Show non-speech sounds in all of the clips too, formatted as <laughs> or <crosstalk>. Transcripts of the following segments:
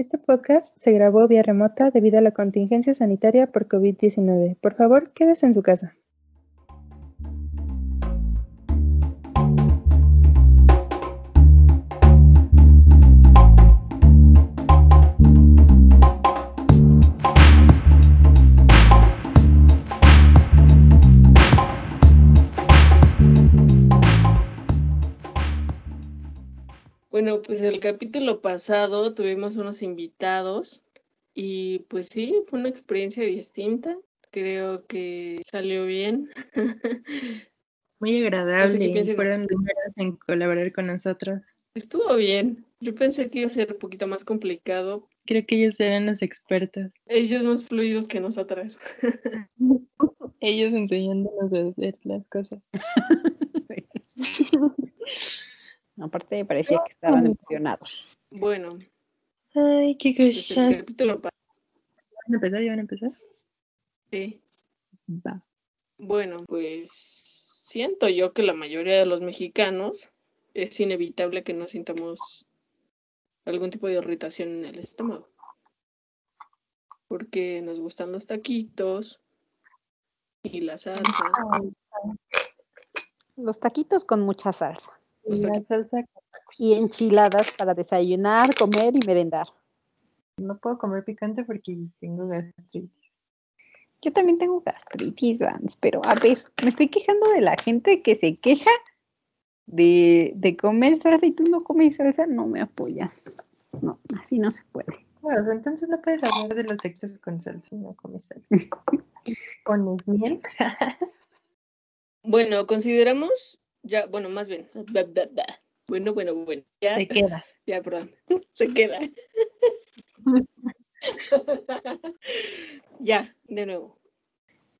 Este podcast se grabó vía remota debido a la contingencia sanitaria por COVID-19. Por favor, quédese en su casa. Bueno, pues el capítulo pasado tuvimos unos invitados y pues sí, fue una experiencia distinta. Creo que salió bien. <laughs> Muy agradable. Fueron primeros en colaborar con nosotros. Estuvo bien. Yo pensé que iba a ser un poquito más complicado. Creo que ellos eran los expertos. Ellos más fluidos que nosotras. <laughs> <laughs> ellos enseñándonos a hacer las cosas. Aparte parecía que estaban emocionados. Bueno. Ay, qué pues cosa. ¿Van a empezar? ¿Ya van a empezar? Sí. Va. Bueno, pues siento yo que la mayoría de los mexicanos es inevitable que no sintamos algún tipo de irritación en el estómago. Porque nos gustan los taquitos y la salsa. Los taquitos con mucha salsa. Salsa. Y enchiladas para desayunar, comer y merendar. No puedo comer picante porque tengo gastritis. Yo también tengo gastritis, Vans, pero a ver, me estoy quejando de la gente que se queja de, de comer salsa y tú no comes salsa, no me apoyas. No, así no se puede. Bueno, entonces no puedes hablar de los textos con salsa y no comes salsa. <laughs> ¿Pones miel? <laughs> bueno, consideramos, ya, bueno, más bien, bueno, bueno, bueno, ya. Se queda. <laughs> Ya, perdón, <laughs> se queda. <laughs> ya, de nuevo.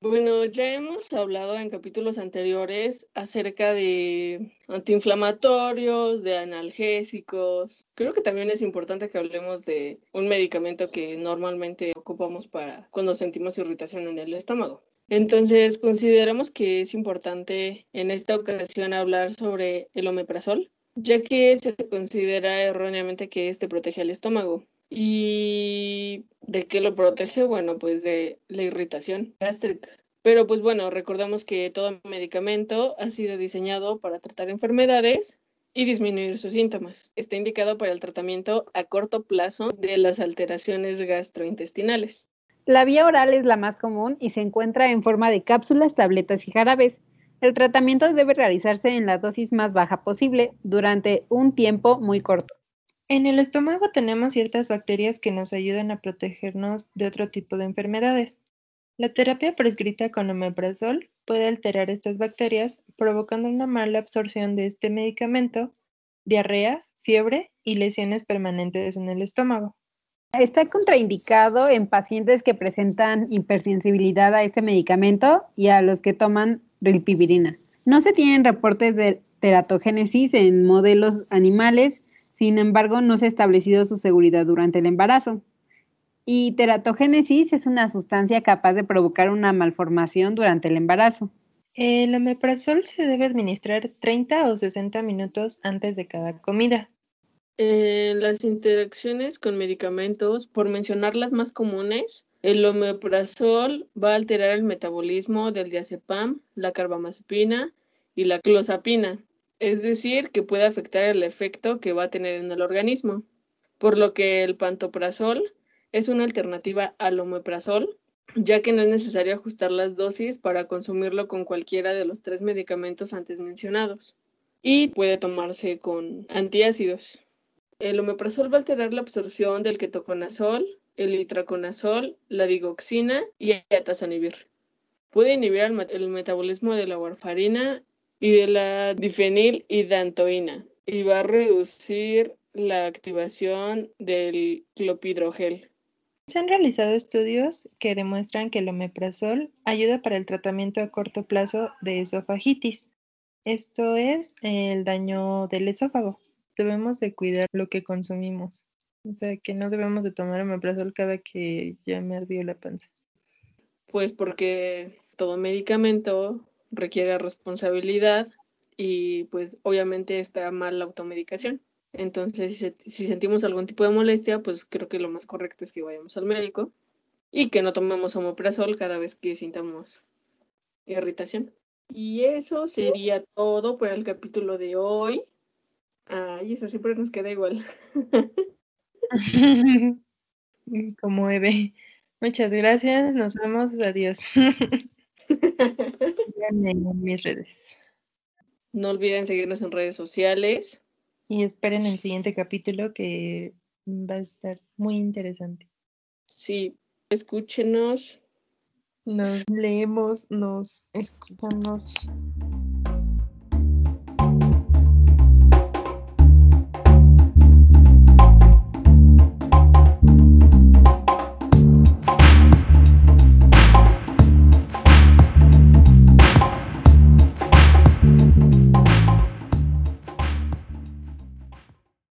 Bueno, ya hemos hablado en capítulos anteriores acerca de antiinflamatorios, de analgésicos. Creo que también es importante que hablemos de un medicamento que normalmente ocupamos para cuando sentimos irritación en el estómago. Entonces, consideramos que es importante en esta ocasión hablar sobre el omeprazol, ya que se considera erróneamente que este protege al estómago. ¿Y de qué lo protege? Bueno, pues de la irritación gástrica. Pero pues bueno, recordamos que todo medicamento ha sido diseñado para tratar enfermedades y disminuir sus síntomas. Está indicado para el tratamiento a corto plazo de las alteraciones gastrointestinales. La vía oral es la más común y se encuentra en forma de cápsulas, tabletas y jarabes. El tratamiento debe realizarse en la dosis más baja posible durante un tiempo muy corto. En el estómago tenemos ciertas bacterias que nos ayudan a protegernos de otro tipo de enfermedades. La terapia prescrita con omeprazol puede alterar estas bacterias, provocando una mala absorción de este medicamento, diarrea, fiebre y lesiones permanentes en el estómago. Está contraindicado en pacientes que presentan hipersensibilidad a este medicamento y a los que toman rilpivirina. No se tienen reportes de teratogénesis en modelos animales sin embargo, no se ha establecido su seguridad durante el embarazo. Y teratogénesis es una sustancia capaz de provocar una malformación durante el embarazo. El omeprazol se debe administrar 30 o 60 minutos antes de cada comida. Las interacciones con medicamentos, por mencionar las más comunes, el omeprazol va a alterar el metabolismo del diazepam, la carbamazepina y la clozapina es decir, que puede afectar el efecto que va a tener en el organismo, por lo que el pantoprazol es una alternativa al omeprazol, ya que no es necesario ajustar las dosis para consumirlo con cualquiera de los tres medicamentos antes mencionados, y puede tomarse con antiácidos. El omeprazol va a alterar la absorción del ketoconazol, el itraconazol, la digoxina y el atazanivir. Puede inhibir el metabolismo de la warfarina y de la difenilhidantoína y va a reducir la activación del clopidrogel. Se han realizado estudios que demuestran que el omeprazol ayuda para el tratamiento a corto plazo de esofagitis. Esto es el daño del esófago. Debemos de cuidar lo que consumimos. O sea, que no debemos de tomar omeprazol cada que ya me ardió la panza. Pues porque todo medicamento requiere responsabilidad y pues obviamente está mal la automedicación. Entonces, si, si sentimos algún tipo de molestia, pues creo que lo más correcto es que vayamos al médico y que no tomemos omeprazol cada vez que sintamos irritación. Y eso sería todo por el capítulo de hoy. Ay, eso siempre nos queda igual. <laughs> Como Eve. Muchas gracias. Nos vemos. Adiós. <laughs> En mis redes. No olviden seguirnos en redes sociales. Y esperen el siguiente capítulo que va a estar muy interesante. Sí, escúchenos. Nos leemos, nos escuchamos.